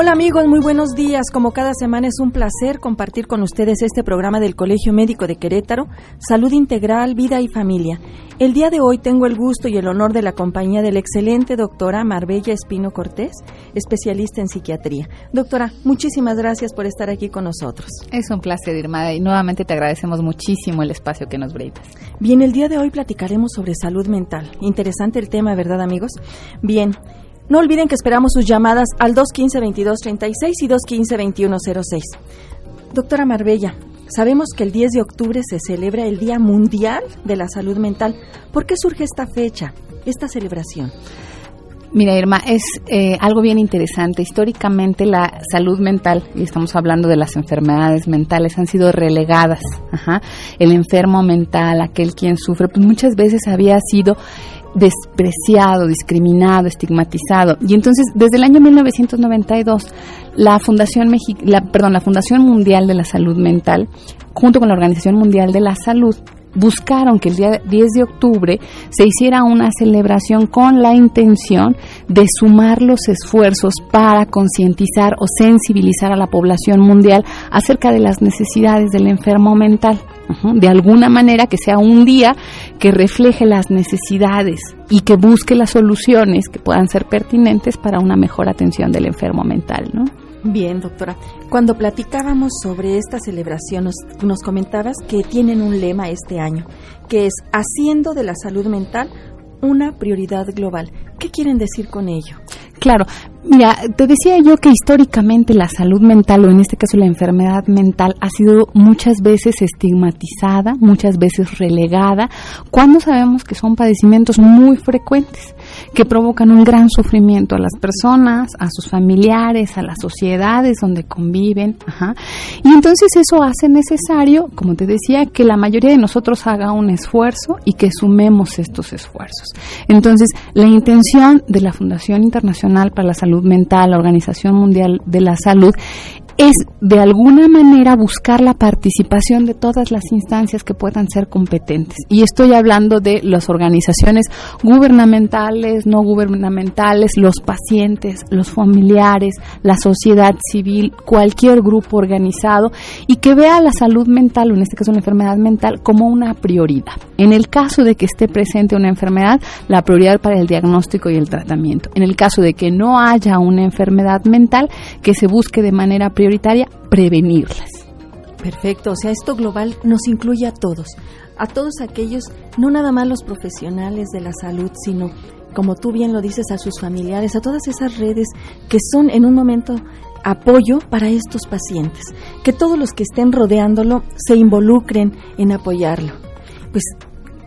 Hola amigos, muy buenos días. Como cada semana es un placer compartir con ustedes este programa del Colegio Médico de Querétaro, Salud Integral, Vida y Familia. El día de hoy tengo el gusto y el honor de la compañía de la excelente doctora Marbella Espino Cortés, especialista en psiquiatría. Doctora, muchísimas gracias por estar aquí con nosotros. Es un placer, Irma, y nuevamente te agradecemos muchísimo el espacio que nos brindas. Bien, el día de hoy platicaremos sobre salud mental. Interesante el tema, ¿verdad amigos? Bien, no olviden que esperamos sus llamadas al 215-2236 y 215-2106. Doctora Marbella, sabemos que el 10 de octubre se celebra el Día Mundial de la Salud Mental. ¿Por qué surge esta fecha, esta celebración? Mira, Irma, es eh, algo bien interesante. Históricamente la salud mental, y estamos hablando de las enfermedades mentales, han sido relegadas. El enfermo mental, aquel quien sufre, pues muchas veces había sido despreciado, discriminado, estigmatizado. Y entonces, desde el año 1992, la Fundación, la, perdón, la Fundación Mundial de la Salud Mental, junto con la Organización Mundial de la Salud, buscaron que el día 10 de octubre se hiciera una celebración con la intención de sumar los esfuerzos para concientizar o sensibilizar a la población mundial acerca de las necesidades del enfermo mental. De alguna manera que sea un día que refleje las necesidades y que busque las soluciones que puedan ser pertinentes para una mejor atención del enfermo mental, ¿no? Bien, doctora. Cuando platicábamos sobre esta celebración, nos, nos, comentabas que tienen un lema este año, que es haciendo de la salud mental una prioridad global. ¿Qué quieren decir con ello? Claro, mira, te decía yo que históricamente la salud mental, o en este caso la enfermedad mental, ha sido muchas veces estigmatizada, muchas veces relegada, cuando sabemos que son padecimientos muy frecuentes que provocan un gran sufrimiento a las personas, a sus familiares, a las sociedades donde conviven. Y entonces eso hace necesario, como te decía, que la mayoría de nosotros haga un esfuerzo y que sumemos estos esfuerzos. Entonces, la intención de la Fundación Internacional para la Salud Mental, la Organización Mundial de la Salud, es de alguna manera buscar la participación de todas las instancias que puedan ser competentes. Y estoy hablando de las organizaciones gubernamentales, no gubernamentales, los pacientes, los familiares, la sociedad civil, cualquier grupo organizado y que vea la salud mental, o en este caso la enfermedad mental, como una prioridad. En el caso de que esté presente una enfermedad, la prioridad para el diagnóstico y el tratamiento. En el caso de que no haya una enfermedad mental, que se busque de manera prioritaria prioritaria prevenirlas. Perfecto, o sea, esto global nos incluye a todos, a todos aquellos, no nada más los profesionales de la salud, sino, como tú bien lo dices, a sus familiares, a todas esas redes que son en un momento apoyo para estos pacientes, que todos los que estén rodeándolo se involucren en apoyarlo. Pues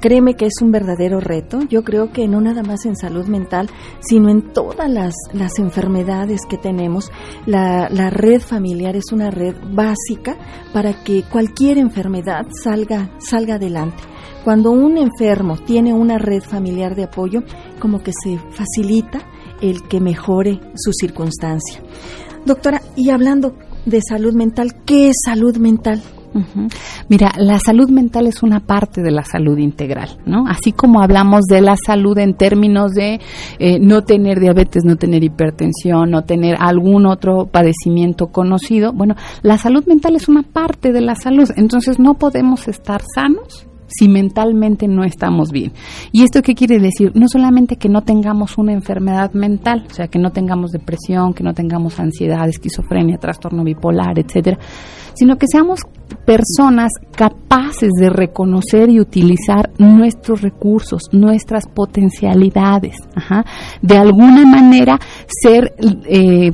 Créeme que es un verdadero reto. Yo creo que no nada más en salud mental, sino en todas las, las enfermedades que tenemos. La, la, red familiar es una red básica para que cualquier enfermedad salga, salga adelante. Cuando un enfermo tiene una red familiar de apoyo, como que se facilita el que mejore su circunstancia. Doctora, y hablando de salud mental, ¿qué es salud mental? Mira, la salud mental es una parte de la salud integral, ¿no? Así como hablamos de la salud en términos de eh, no tener diabetes, no tener hipertensión, no tener algún otro padecimiento conocido, bueno, la salud mental es una parte de la salud, entonces no podemos estar sanos si mentalmente no estamos bien. ¿Y esto qué quiere decir? No solamente que no tengamos una enfermedad mental, o sea, que no tengamos depresión, que no tengamos ansiedad, esquizofrenia, trastorno bipolar, etcétera, sino que seamos personas capaces de reconocer y utilizar nuestros recursos, nuestras potencialidades, de alguna manera ser eh,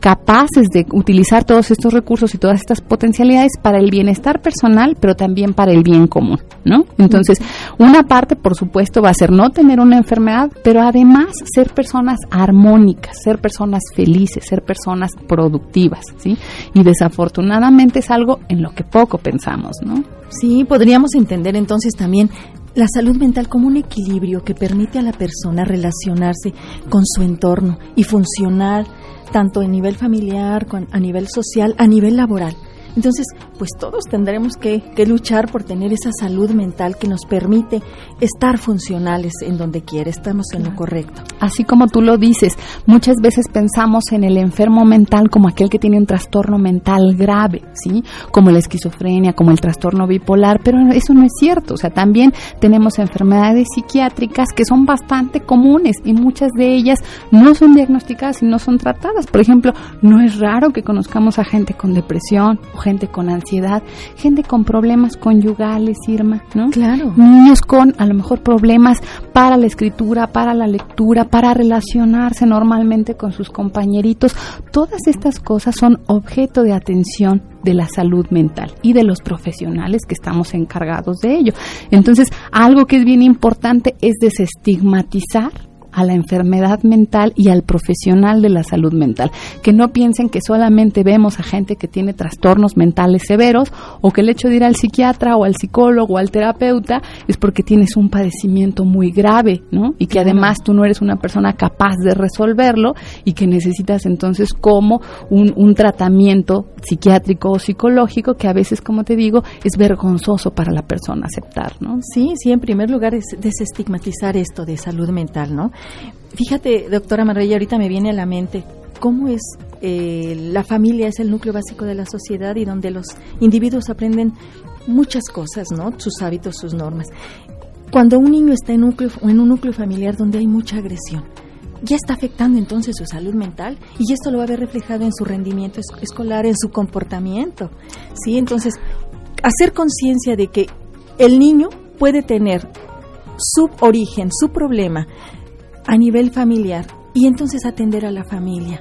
capaces de utilizar todos estos recursos y todas estas potencialidades para el bienestar personal, pero también para el bien común, ¿no? Entonces, una parte, por supuesto, va a ser no tener una enfermedad, pero además ser personas armónicas, ser personas felices, ser personas productivas, ¿sí? Y desafortunadamente es algo en lo que poco pensamos, ¿no? Sí, podríamos entender entonces también la salud mental como un equilibrio que permite a la persona relacionarse con su entorno y funcionar tanto a nivel familiar, a nivel social, a nivel laboral. Entonces, pues todos tendremos que, que luchar por tener esa salud mental que nos permite estar funcionales en donde quiera, estamos en lo correcto. Así como tú lo dices, muchas veces pensamos en el enfermo mental como aquel que tiene un trastorno mental grave, ¿sí? Como la esquizofrenia, como el trastorno bipolar, pero eso no es cierto, o sea, también tenemos enfermedades psiquiátricas que son bastante comunes y muchas de ellas no son diagnosticadas y no son tratadas. Por ejemplo, no es raro que conozcamos a gente con depresión gente con ansiedad, gente con problemas conyugales, Irma, ¿no? Claro. Niños con a lo mejor problemas para la escritura, para la lectura, para relacionarse normalmente con sus compañeritos. Todas estas cosas son objeto de atención de la salud mental y de los profesionales que estamos encargados de ello. Entonces, algo que es bien importante es desestigmatizar a la enfermedad mental y al profesional de la salud mental. Que no piensen que solamente vemos a gente que tiene trastornos mentales severos o que el hecho de ir al psiquiatra o al psicólogo o al terapeuta es porque tienes un padecimiento muy grave, ¿no? Y que además tú no eres una persona capaz de resolverlo y que necesitas entonces como un, un tratamiento psiquiátrico o psicológico que a veces, como te digo, es vergonzoso para la persona aceptar, ¿no? Sí, sí, en primer lugar es desestigmatizar esto de salud mental, ¿no? Fíjate, doctora Marbella, ahorita me viene a la mente cómo es eh, la familia es el núcleo básico de la sociedad y donde los individuos aprenden muchas cosas, ¿no? Sus hábitos, sus normas. Cuando un niño está en, en un núcleo familiar donde hay mucha agresión, ya está afectando entonces su salud mental y esto lo va a ver reflejado en su rendimiento escolar, en su comportamiento. ¿sí? Entonces, hacer conciencia de que el niño puede tener su origen, su problema a nivel familiar y entonces atender a la familia.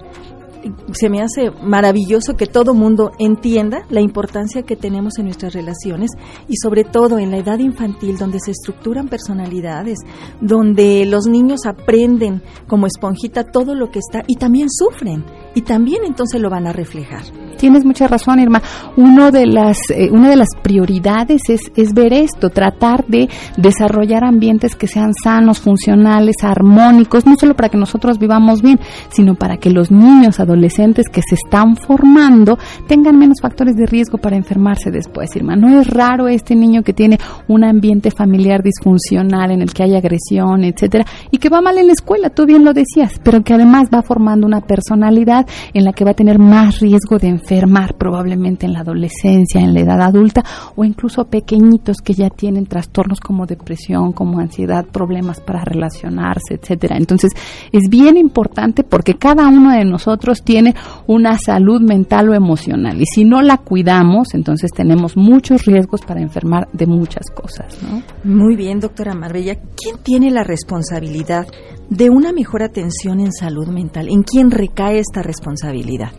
Se me hace maravilloso que todo mundo entienda la importancia que tenemos en nuestras relaciones y sobre todo en la edad infantil donde se estructuran personalidades, donde los niños aprenden como esponjita todo lo que está y también sufren y también entonces lo van a reflejar. Tienes mucha razón, Irma. Uno de las, eh, una de las prioridades es, es ver esto, tratar de desarrollar ambientes que sean sanos, funcionales, armónicos, no solo para que nosotros vivamos bien, sino para que los niños, adolescentes que se están formando tengan menos factores de riesgo para enfermarse después, Irma. No es raro este niño que tiene un ambiente familiar disfuncional en el que hay agresión, etcétera, y que va mal en la escuela, tú bien lo decías, pero que además va formando una personalidad en la que va a tener más riesgo de enfermar probablemente en la adolescencia, en la edad adulta o incluso pequeñitos que ya tienen trastornos como depresión, como ansiedad, problemas para relacionarse, etcétera. Entonces, es bien importante porque cada uno de nosotros tiene una salud mental o emocional y si no la cuidamos, entonces tenemos muchos riesgos para enfermar de muchas cosas, ¿no? Muy bien, doctora Marbella. ¿Quién tiene la responsabilidad de una mejor atención en salud mental? ¿En quién recae esta responsabilidad?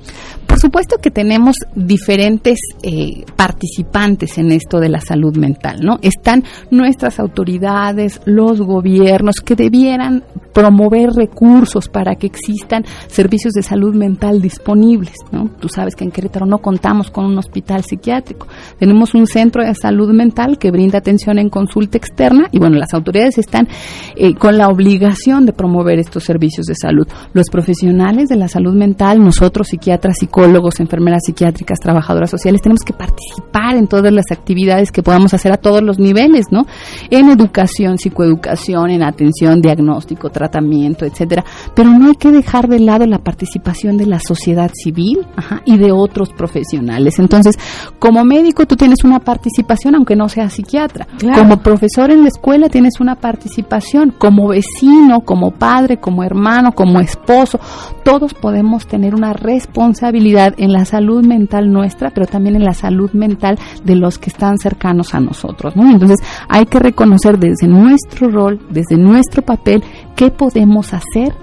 Supuesto que tenemos diferentes eh, participantes en esto de la salud mental, ¿no? Están nuestras autoridades, los gobiernos que debieran promover recursos para que existan servicios de salud mental disponibles, ¿no? Tú sabes que en Querétaro no contamos con un hospital psiquiátrico, tenemos un centro de salud mental que brinda atención en consulta externa y bueno, las autoridades están eh, con la obligación de promover estos servicios de salud. Los profesionales de la salud mental, nosotros psiquiatras, psicólogos, enfermeras psiquiátricas, trabajadoras sociales, tenemos que participar en todas las actividades que podamos hacer a todos los niveles, ¿no? En educación, psicoeducación, en atención, diagnóstico, tratamiento, etcétera. Pero no hay que dejar de lado la participación de la sociedad civil y de otros profesionales. Entonces, como médico tú tienes una participación, aunque no seas psiquiatra. Como profesor en la escuela tienes una participación. Como vecino, como padre, como hermano, como esposo, todos podemos tener una responsabilidad en la salud mental nuestra, pero también en la salud mental de los que están cercanos a nosotros. Entonces, hay que reconocer desde nuestro rol, desde nuestro papel, qué podemos hacer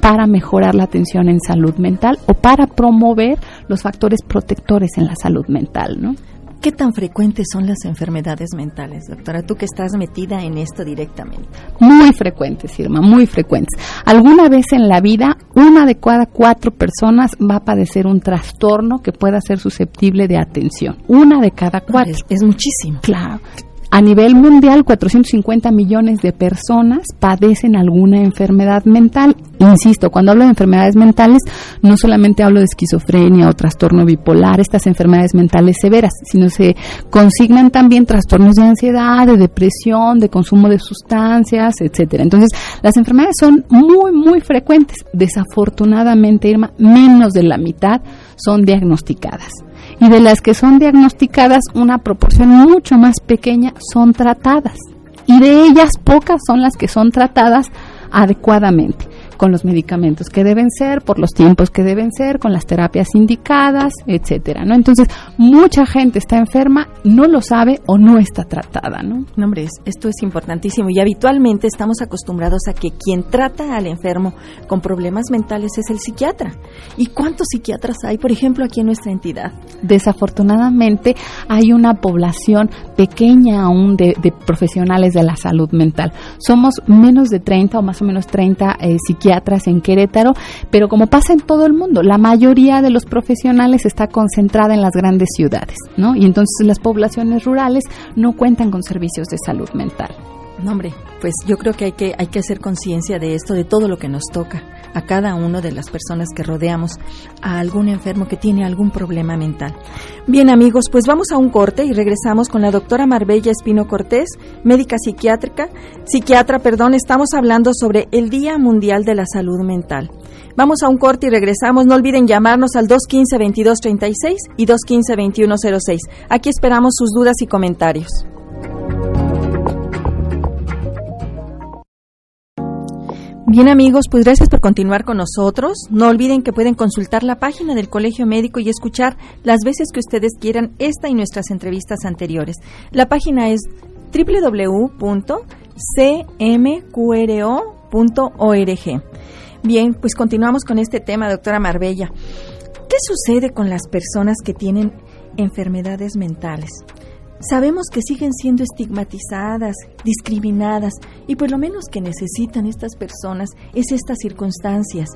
para mejorar la atención en salud mental o para promover los factores protectores en la salud mental, ¿no? ¿Qué tan frecuentes son las enfermedades mentales, doctora? Tú que estás metida en esto directamente. Muy frecuentes, Irma, muy frecuentes. Alguna vez en la vida, una de cada cuatro personas va a padecer un trastorno que pueda ser susceptible de atención. Una de cada cuatro. Es, es muchísimo. Claro. A nivel mundial, 450 millones de personas padecen alguna enfermedad mental. Insisto, cuando hablo de enfermedades mentales, no solamente hablo de esquizofrenia o trastorno bipolar, estas enfermedades mentales severas, sino se consignan también trastornos de ansiedad, de depresión, de consumo de sustancias, etcétera. Entonces, las enfermedades son muy, muy frecuentes. Desafortunadamente, Irma, menos de la mitad son diagnosticadas. Y de las que son diagnosticadas una proporción mucho más pequeña son tratadas. Y de ellas pocas son las que son tratadas adecuadamente con los medicamentos que deben ser, por los tiempos que deben ser, con las terapias indicadas, etcétera, ¿no? Entonces, mucha gente está enferma, no lo sabe o no está tratada, ¿no? No, hombre, esto es importantísimo y habitualmente estamos acostumbrados a que quien trata al enfermo con problemas mentales es el psiquiatra. ¿Y cuántos psiquiatras hay, por ejemplo, aquí en nuestra entidad? Desafortunadamente, hay una población pequeña aún de, profesionales de la salud mental. Somos menos de 30 o más o menos 30 eh, psiquiatras en Querétaro, pero como pasa en todo el mundo, la mayoría de los profesionales está concentrada en las grandes ciudades, ¿no? Y entonces las poblaciones rurales no cuentan con servicios de salud mental. No, hombre, pues yo creo que hay que, hay que hacer conciencia de esto, de todo lo que nos toca a cada uno de las personas que rodeamos a algún enfermo que tiene algún problema mental. Bien amigos, pues vamos a un corte y regresamos con la doctora Marbella Espino Cortés, médica psiquiátrica, psiquiatra, perdón, estamos hablando sobre el Día Mundial de la Salud Mental. Vamos a un corte y regresamos. No olviden llamarnos al 215-2236 y 215-2106. Aquí esperamos sus dudas y comentarios. Bien amigos, pues gracias por continuar con nosotros. No olviden que pueden consultar la página del Colegio Médico y escuchar las veces que ustedes quieran esta y nuestras entrevistas anteriores. La página es www.cmqro.org. Bien, pues continuamos con este tema, doctora Marbella. ¿Qué sucede con las personas que tienen enfermedades mentales? Sabemos que siguen siendo estigmatizadas, discriminadas, y pues lo menos que necesitan estas personas es estas circunstancias.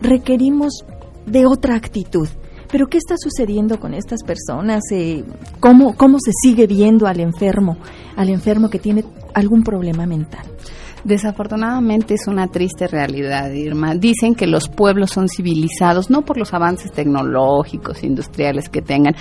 Requerimos de otra actitud. Pero ¿qué está sucediendo con estas personas? Eh, ¿cómo, ¿Cómo se sigue viendo al enfermo, al enfermo que tiene algún problema mental? Desafortunadamente es una triste realidad, Irma. Dicen que los pueblos son civilizados no por los avances tecnológicos, industriales que tengan,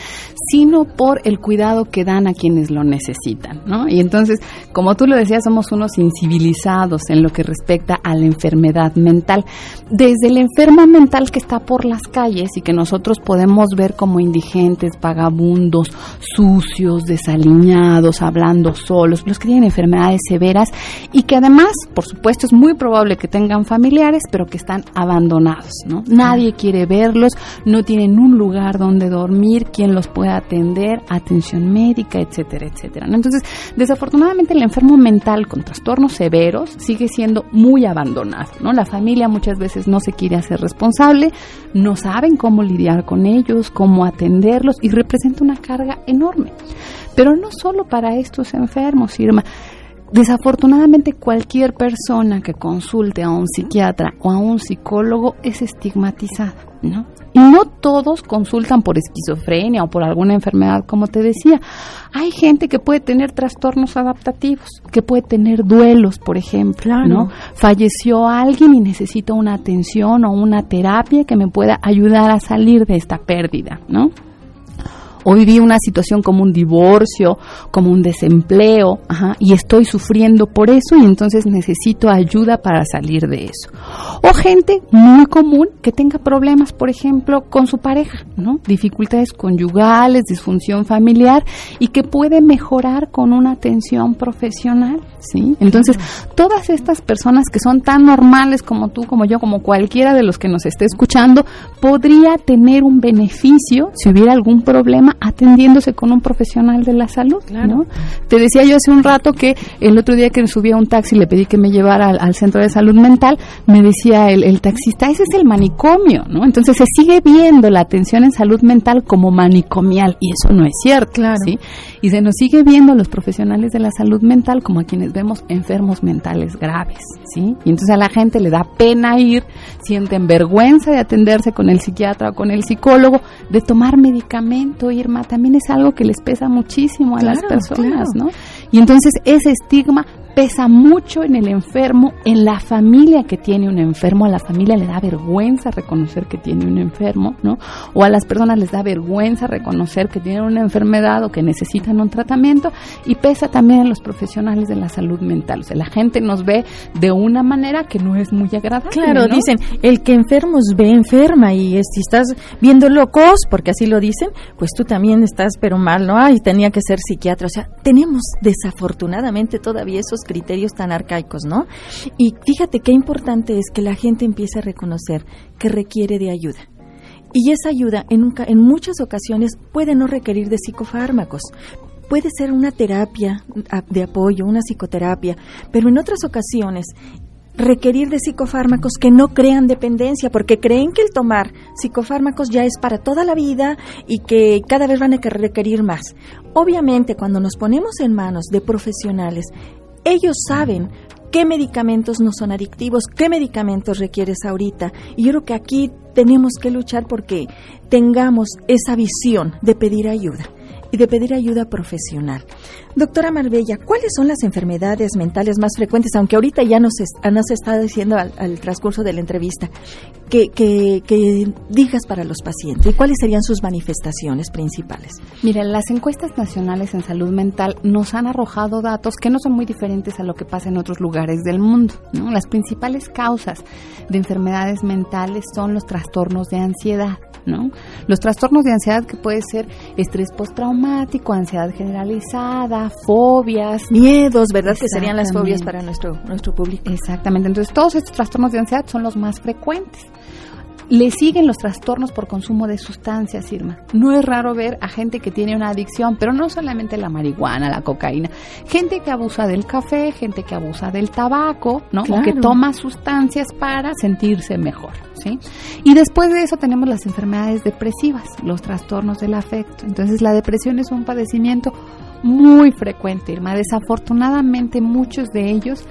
sino por el cuidado que dan a quienes lo necesitan, ¿no? Y entonces, como tú lo decías, somos unos incivilizados en lo que respecta a la enfermedad mental. Desde el enfermo mental que está por las calles y que nosotros podemos ver como indigentes, vagabundos, sucios, desaliñados, hablando solos, los que tienen enfermedades severas y que además por supuesto, es muy probable que tengan familiares, pero que están abandonados, ¿no? Nadie quiere verlos, no tienen un lugar donde dormir, quien los pueda atender, atención médica, etcétera, etcétera. Entonces, desafortunadamente el enfermo mental con trastornos severos sigue siendo muy abandonado, ¿no? La familia muchas veces no se quiere hacer responsable, no saben cómo lidiar con ellos, cómo atenderlos y representa una carga enorme. Pero no solo para estos enfermos, Irma. Desafortunadamente cualquier persona que consulte a un psiquiatra o a un psicólogo es estigmatizada, ¿no? Y no todos consultan por esquizofrenia o por alguna enfermedad, como te decía. Hay gente que puede tener trastornos adaptativos, que puede tener duelos, por ejemplo, ¿no? Falleció alguien y necesito una atención o una terapia que me pueda ayudar a salir de esta pérdida, ¿no? O viví una situación como un divorcio, como un desempleo, y estoy sufriendo por eso y entonces necesito ayuda para salir de eso. O gente muy común que tenga problemas, por ejemplo, con su pareja, ¿no? Dificultades conyugales, disfunción familiar y que puede mejorar con una atención profesional, ¿sí? Entonces, todas estas personas que son tan normales como tú, como yo, como cualquiera de los que nos esté escuchando, podría tener un beneficio si hubiera algún problema atendiéndose con un profesional de la salud, ¿no? Te decía yo hace un rato que el otro día que me subí a un taxi y le pedí que me llevara al, centro de salud mental, me decía el, taxista, ese es el manicomio, ¿no? Entonces se sigue viendo la atención en salud mental como manicomial y eso no es cierto, claro. ¿sí? Y se nos sigue viendo los profesionales de la salud mental como a quienes vemos enfermos mentales graves, ¿sí? Y entonces a la gente le da pena ir, sienten vergüenza de atenderse con el psiquiatra o con el psicólogo, de tomar medicamento y También es algo que les pesa muchísimo a las personas, ¿no? Y entonces ese estigma pesa mucho en el enfermo, en la familia que tiene un enfermo, a la familia le da vergüenza reconocer que tiene un enfermo, ¿no? O a las personas les da vergüenza reconocer que tienen una enfermedad o que necesitan un tratamiento y pesa también en los profesionales de la salud mental. O sea, la gente nos ve de una manera que no es muy agradable. Claro, dicen, el que enfermos ve enferma y si estás viendo locos, porque así lo dicen, pues tú también estás pero mal, ¿no? Ay, tenía que ser psiquiatra. O sea, tenemos desafortunadamente todavía esos criterios tan arcaicos, ¿no? Y fíjate qué importante es que la gente empiece a reconocer que requiere de ayuda. Y esa ayuda en, en muchas ocasiones puede no requerir de psicofármacos, puede ser una terapia de apoyo, una psicoterapia, pero en otras ocasiones requerir de psicofármacos que no crean dependencia, porque creen que el tomar psicofármacos ya es para toda la vida y que cada vez van a requerir más. Obviamente, cuando nos ponemos en manos de profesionales ellos saben qué medicamentos no son adictivos, qué medicamentos requieres ahorita. Y yo creo que aquí tenemos que luchar porque tengamos esa visión de pedir ayuda y de pedir ayuda profesional. Doctora Marbella, ¿cuáles son las enfermedades mentales más frecuentes, aunque ahorita ya nos, nos está diciendo al, transcurso de la entrevista, que, que, digas para los pacientes? ¿Y cuáles serían sus manifestaciones principales? Mira, las encuestas nacionales en salud mental nos han arrojado datos que no son muy diferentes a lo que pasa en otros lugares del mundo. Las principales causas de enfermedades mentales son los trastornos de ansiedad. ¿No? Los trastornos de ansiedad que puede ser estrés postraumático, ansiedad generalizada, fobias. Miedos, ¿verdad? Que serían las fobias para nuestro, nuestro público. Exactamente. Entonces, todos estos trastornos de ansiedad son los más frecuentes. Le siguen los trastornos por consumo de sustancias, Irma. No es raro ver a gente que tiene una adicción, pero no solamente la marihuana, la cocaína. Gente que abusa del café, gente que abusa del tabaco, ¿no? O que toma sustancias para sentirse mejor, ¿sí? Y después de eso tenemos las enfermedades depresivas, los trastornos del afecto. Entonces la depresión es un padecimiento muy frecuente, Irma. Desafortunadamente muchos de ellos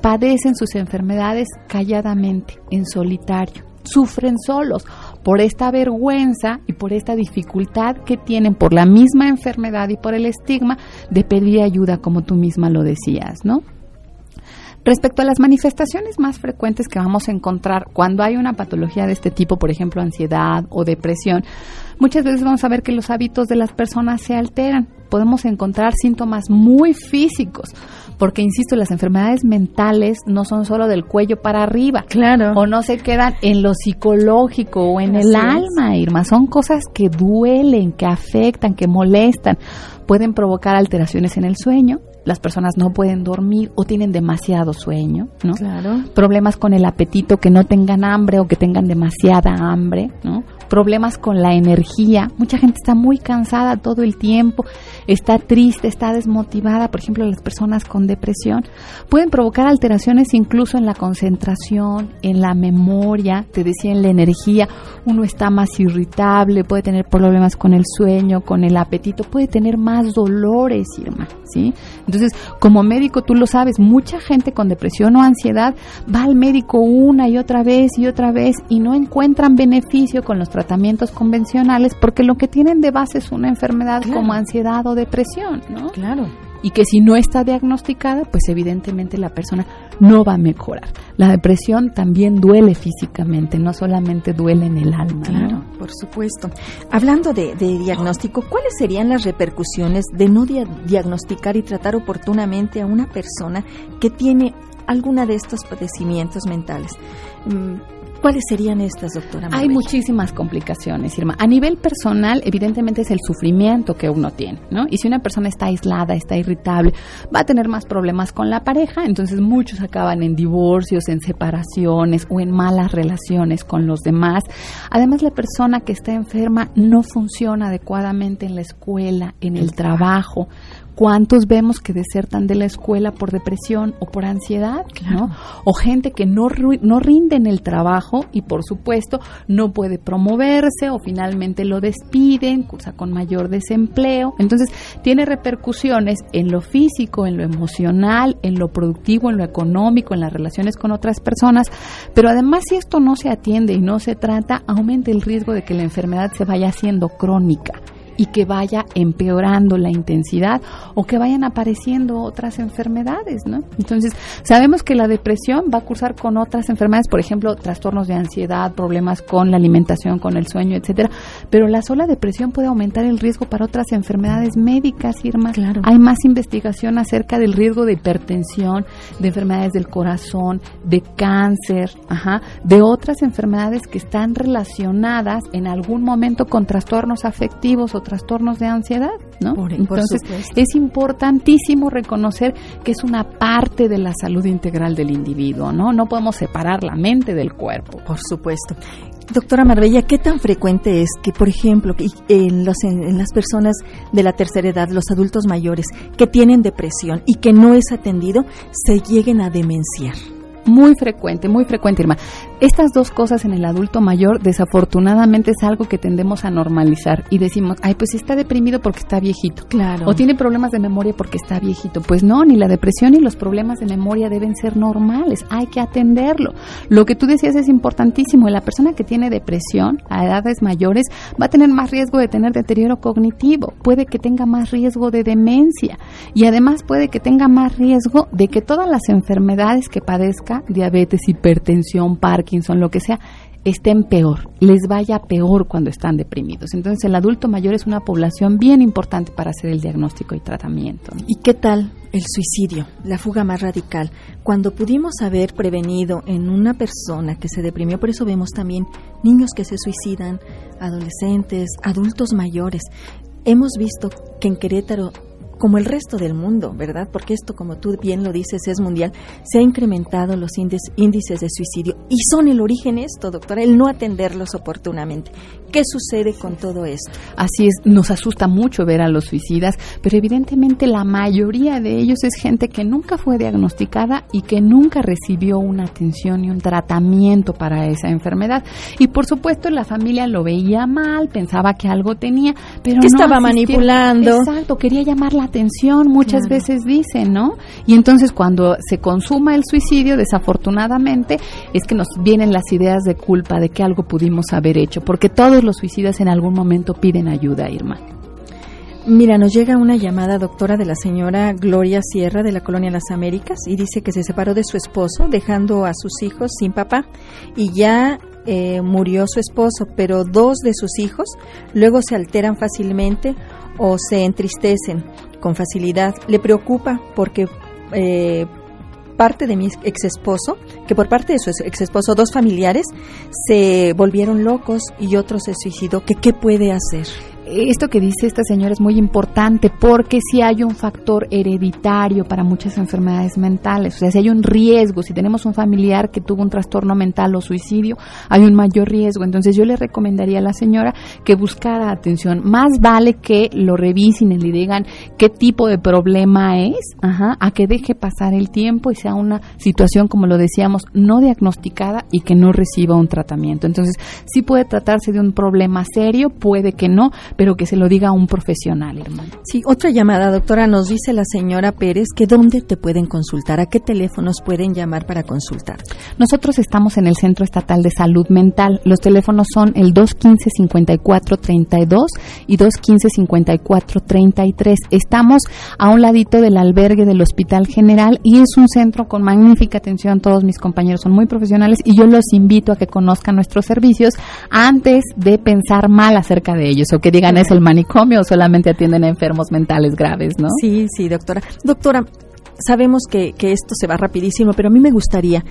padecen sus enfermedades calladamente, en solitario sufren solos por esta vergüenza y por esta dificultad que tienen por la misma enfermedad y por el estigma de pedir ayuda, como tú misma lo decías, ¿no? Respecto a las manifestaciones más frecuentes que vamos a encontrar cuando hay una patología de este tipo, por ejemplo, ansiedad o depresión, muchas veces vamos a ver que los hábitos de las personas se alteran. Podemos encontrar síntomas muy físicos, porque insisto, las enfermedades mentales no son solo del cuello para arriba, claro, o no se quedan en lo psicológico o en el alma, Irma, son cosas que duelen, que afectan, que molestan, pueden provocar alteraciones en el sueño, las personas no pueden dormir o tienen demasiado sueño, ¿no? Claro. Problemas con el apetito, que no tengan hambre o que tengan demasiada hambre, ¿no? Problemas con la energía. Mucha gente está muy cansada todo el tiempo, está triste, está desmotivada. Por ejemplo, las personas con depresión pueden provocar alteraciones incluso en la concentración, en la memoria, te decía, en la energía. Uno está más irritable, puede tener problemas con el sueño, con el apetito, puede tener más dolores, Irma, ¿sí? Entonces, como médico, tú lo sabes, mucha gente con depresión o ansiedad va al médico una y otra vez y otra vez y no encuentran beneficio con los tratamientos convencionales porque lo que tienen de base es una enfermedad como ansiedad o depresión, ¿no? Claro. Y que si no está diagnosticada, pues evidentemente la persona no va a mejorar. La depresión también duele físicamente, no solamente duele en el alma. Claro, por supuesto. Hablando de, diagnóstico, ¿cuáles serían las repercusiones de no diagnosticar y tratar oportunamente a una persona que tiene alguna de estos padecimientos mentales? Mm, ¿Cuáles serían estas, doctora? Hay muchísimas complicaciones, Irma. A nivel personal, evidentemente es el sufrimiento que uno tiene, ¿no? Y si una persona está aislada, está irritable, va a tener más problemas con la pareja, entonces muchos acaban en divorcios, en separaciones o en malas relaciones con los demás. Además, la persona que está enferma no funciona adecuadamente en la escuela, en el trabajo ¿Cuántos vemos que desertan de la escuela por depresión o por ansiedad? ¿no? O gente que no, no rinde en el trabajo y por supuesto no puede promoverse o finalmente lo despiden, cursa con mayor desempleo. Entonces tiene repercusiones en lo físico, en lo emocional, en lo productivo, en lo económico, en las relaciones con otras personas. Pero además si esto no se atiende y no se trata, aumenta el riesgo de que la enfermedad se vaya haciendo crónica y que vaya empeorando la intensidad o que vayan apareciendo otras enfermedades, ¿no? Entonces, sabemos que la depresión va a cursar con otras enfermedades, por ejemplo, trastornos de ansiedad, problemas con la alimentación, con el sueño, etcétera, pero la sola depresión puede aumentar el riesgo para otras enfermedades médicas, Irma. Claro. Hay más investigación acerca del riesgo de hipertensión, de enfermedades del corazón, de cáncer, ajá, de otras enfermedades que están relacionadas en algún momento con trastornos afectivos o trastornos de ansiedad, ¿no? Entonces, es importantísimo reconocer que es una parte de la salud integral del individuo, ¿no? No podemos separar la mente del cuerpo. Por supuesto. Doctora Marbella, ¿qué tan frecuente es que, por ejemplo, en, los, en, las personas de la tercera edad, los adultos mayores, que tienen depresión y que no es atendido, se lleguen a demenciar? Muy frecuente, muy frecuente, Irma. Estas dos cosas en el adulto mayor desafortunadamente es algo que tendemos a normalizar y decimos, ay, pues está deprimido porque está viejito. Claro. O tiene problemas de memoria porque está viejito. Pues no, ni la depresión ni los problemas de memoria deben ser normales. Hay que atenderlo. Lo que tú decías es importantísimo. La persona que tiene depresión a edades mayores va a tener más riesgo de tener deterioro cognitivo. Puede que tenga más riesgo de demencia. Y además puede que tenga más riesgo de que todas las enfermedades que padezca, diabetes, hipertensión, Parkinson, lo que sea, estén peor, les vaya peor cuando están deprimidos. Entonces el adulto mayor es una población bien importante para hacer el diagnóstico y tratamiento. ¿Y qué tal el suicidio, la fuga más radical? Cuando pudimos haber prevenido en una persona que se deprimió, por eso vemos también niños que se suicidan, adolescentes, adultos mayores. Hemos visto que en Querétaro como el resto del mundo, ¿verdad? Porque esto, como tú bien lo dices, es mundial, se ha incrementado los índices de suicidio y son el origen esto, doctora, el no atenderlos oportunamente. ¿Qué sucede con todo esto? Así es, nos asusta mucho ver a los suicidas, pero evidentemente la mayoría de ellos es gente que nunca fue diagnosticada y que nunca recibió una atención y un tratamiento para esa enfermedad. Y por supuesto la familia lo veía mal, pensaba que algo tenía, pero que estaba manipulando. Exacto, quería llamar la atención, muchas veces dicen, ¿no? Y entonces cuando se consuma el suicidio, desafortunadamente, es que nos vienen las ideas de culpa de que algo pudimos haber hecho, porque todos los suicidas en algún momento piden ayuda, Irma. Mira, nos llega una llamada, doctora, de la señora Gloria Sierra de la Colonia Las Américas y dice que se separó de su esposo, dejando a sus hijos sin papá y ya eh, murió su esposo, pero dos de sus hijos luego se alteran fácilmente o se entristecen con facilidad. Le preocupa porque eh, parte de mi ex esposo, que por parte de su ex esposo, dos familiares se volvieron locos y otro se suicidó. ¿Qué, qué puede hacer? Esto que dice esta señora es muy importante porque si hay un factor hereditario para muchas enfermedades mentales, o sea, si hay un riesgo, si tenemos un familiar que tuvo un trastorno mental o suicidio, hay un mayor riesgo. Entonces yo le recomendaría a la señora que buscara atención. Más vale que lo revisen y le digan qué tipo de problema es, ajá, a que deje pasar el tiempo y sea una situación, como lo decíamos, no diagnosticada y que no reciba un tratamiento. Entonces, sí puede tratarse de un problema serio, puede que no, pero que se lo diga a un profesional, hermano. Sí, otra llamada, doctora, nos dice la señora Pérez que dónde te pueden consultar, a qué teléfonos pueden llamar para consultar. Nosotros estamos en el Centro Estatal de Salud Mental. Los teléfonos son el 215-5432 y 215-5433. Estamos a un ladito del albergue del Hospital General y es un centro con magnífica atención. Todos mis compañeros son muy profesionales y yo los invito a que conozcan nuestros servicios antes de pensar mal acerca de ellos o que digan es el manicomio o solamente atienden a enfermos mentales graves, ¿no? Sí, sí, doctora. Doctora, sabemos que, que esto se va rapidísimo, pero a mí me gustaría,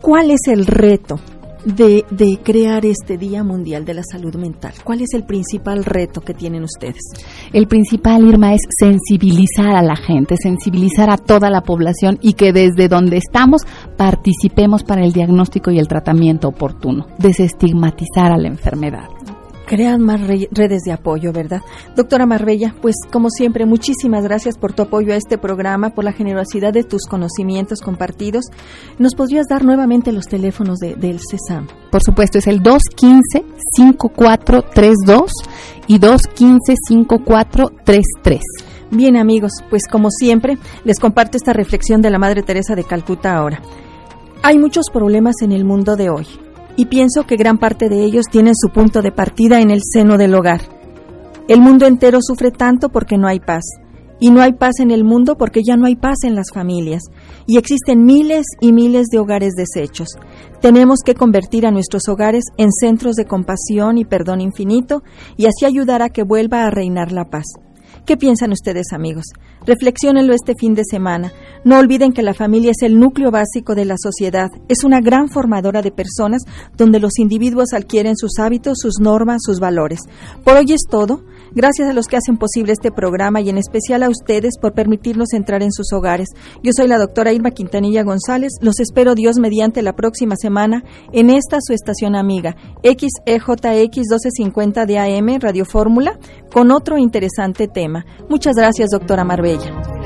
¿cuál es el reto de, de, crear este Día Mundial de la Salud Mental? ¿Cuál es el principal reto que tienen ustedes? El principal, Irma, es sensibilizar a la gente, sensibilizar a toda la población y que desde donde estamos participemos para el diagnóstico y el tratamiento oportuno, desestigmatizar a la enfermedad crean más redes de apoyo, ¿verdad? Doctora Marbella, pues como siempre, muchísimas gracias por tu apoyo a este programa, por la generosidad de tus conocimientos compartidos. ¿Nos podrías dar nuevamente los teléfonos del CESAM? Por supuesto, es el 215-5432 y 215-5433. Bien amigos, pues como siempre, les comparto esta reflexión de la Madre Teresa de Calcuta ahora. Hay muchos problemas en el mundo de hoy y pienso que gran parte de ellos tienen su punto de partida en el seno del hogar. El mundo entero sufre tanto porque no hay paz. Y no hay paz en el mundo porque ya no hay paz en las familias. Y existen miles y miles de hogares deshechos. Tenemos que convertir a nuestros hogares en centros de compasión y perdón infinito y así ayudar a que vuelva a reinar la paz. ¿Qué piensan ustedes, amigos? Reflexionenlo este fin de semana. No olviden que la familia es el núcleo básico de la sociedad. Es una gran formadora de personas donde los individuos adquieren sus hábitos, sus normas, sus valores. Por hoy es todo. Gracias a los que hacen posible este programa y en especial a ustedes por permitirnos entrar en sus hogares. Yo soy la doctora Irma Quintanilla González. Los espero Dios mediante la próxima semana en esta su estación amiga, XEJX 1250 de AM Radio Fórmula, con otro interesante tema. Muchas gracias, doctora Marbella.